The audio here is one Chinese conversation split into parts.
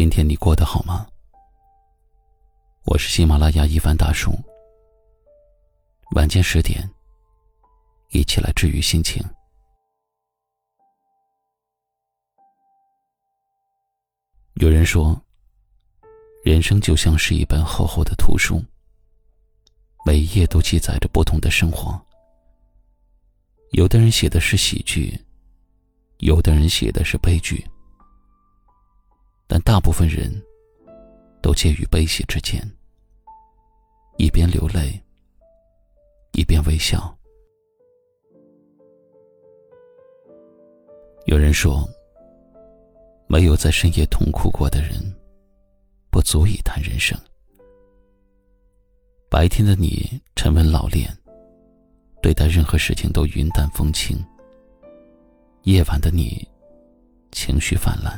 今天你过得好吗？我是喜马拉雅一凡大叔。晚间十点，一起来治愈心情。有人说，人生就像是一本厚厚的图书，每一页都记载着不同的生活。有的人写的是喜剧，有的人写的是悲剧。但大部分人都介于悲喜之间，一边流泪，一边微笑。有人说，没有在深夜痛哭过的人，不足以谈人生。白天的你沉稳老练，对待任何事情都云淡风轻；夜晚的你，情绪泛滥。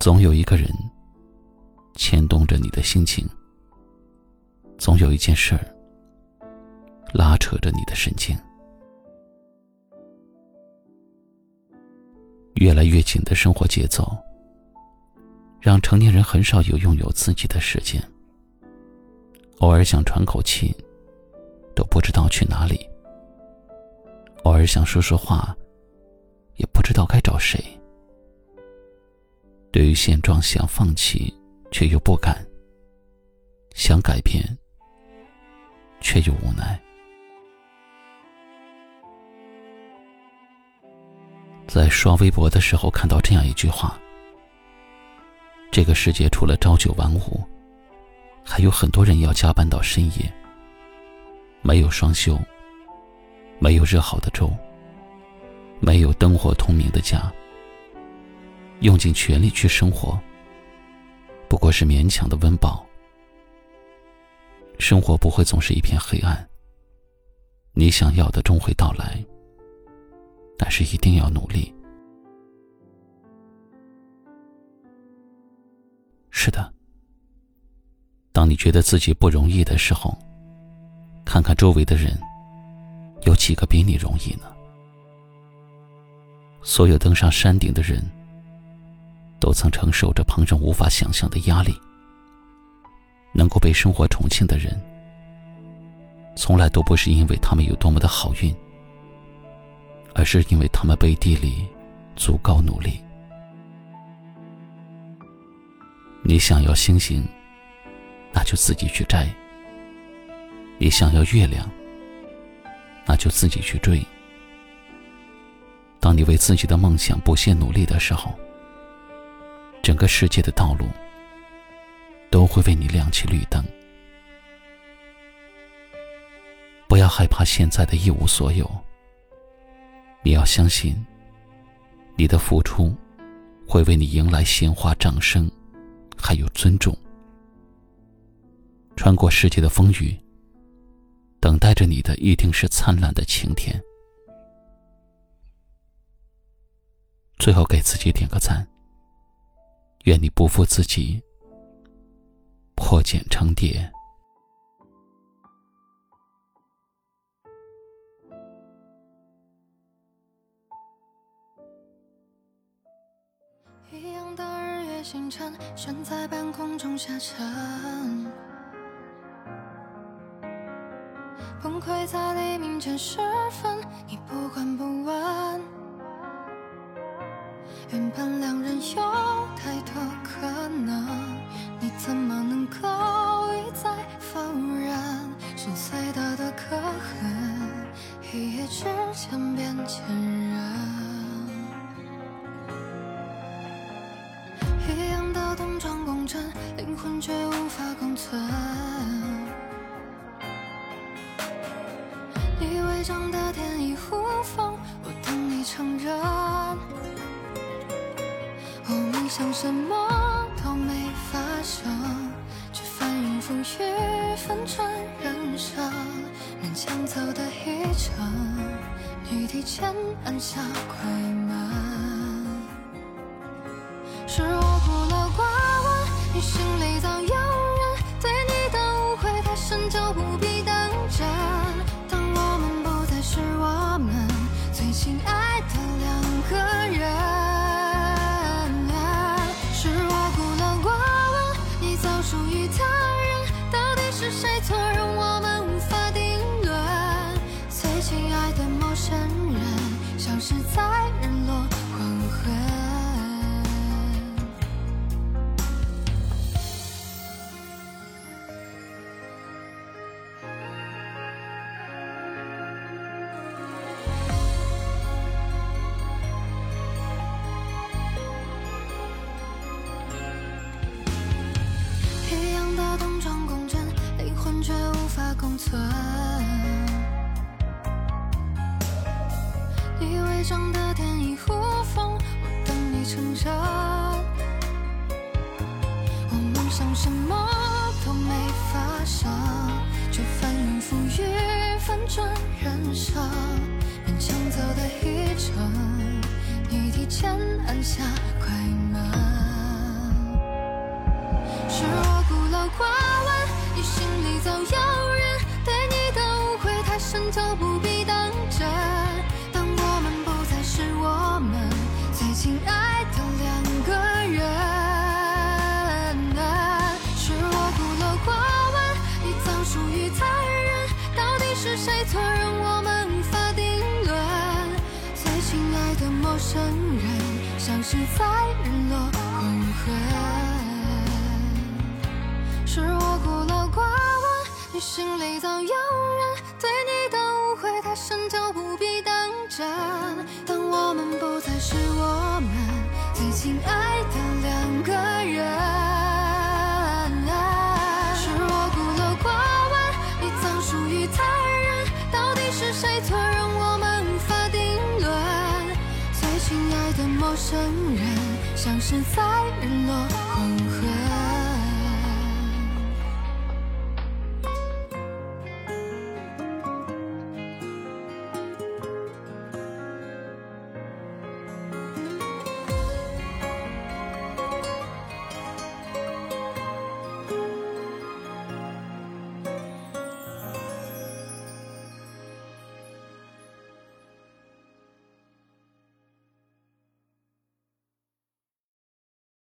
总有一个人牵动着你的心情，总有一件事儿拉扯着你的神经。越来越紧的生活节奏，让成年人很少有拥有自己的时间。偶尔想喘口气，都不知道去哪里；偶尔想说说话，也不知道该找谁。对于现状，想放弃却又不敢；想改变却又无奈。在刷微博的时候，看到这样一句话：“这个世界除了朝九晚五，还有很多人要加班到深夜。没有双休，没有热好的粥，没有灯火通明的家。”用尽全力去生活，不过是勉强的温饱。生活不会总是一片黑暗。你想要的终会到来，但是一定要努力。是的，当你觉得自己不容易的时候，看看周围的人，有几个比你容易呢？所有登上山顶的人。都曾承受着旁人无法想象的压力。能够被生活宠幸的人，从来都不是因为他们有多么的好运，而是因为他们背地里足够努力。你想要星星，那就自己去摘；你想要月亮，那就自己去追。当你为自己的梦想不懈努力的时候，整个世界的道路都会为你亮起绿灯。不要害怕现在的一无所有。你要相信，你的付出会为你迎来鲜花、掌声，还有尊重。穿过世界的风雨，等待着你的一定是灿烂的晴天。最后，给自己点个赞。愿你不负自己，破茧成蝶。一样的日月星辰，悬在半空中下沉，崩溃在黎明前时分，你不管不问。原本两人有太多可能，你怎么能够一再否认，心碎的的可恨，一夜之间变坚人一样的同床共枕，灵魂却无法共存，你伪装的天衣无。像什么都没发生，却翻云覆雨，分转人生。勉强走的一程，你提前按下快门。上的天衣无缝，我等你成长。我梦想什么都没发生，却翻云覆雨，翻转人生。勉强走的一程，你提前按下快门。陌生人，像是在日落黄昏。是我孤陋寡闻，你心。里早有人。对你的误会太深，就不必当真。当我们不再是我们最亲爱的两个人。陌生人，像是在日落黄昏。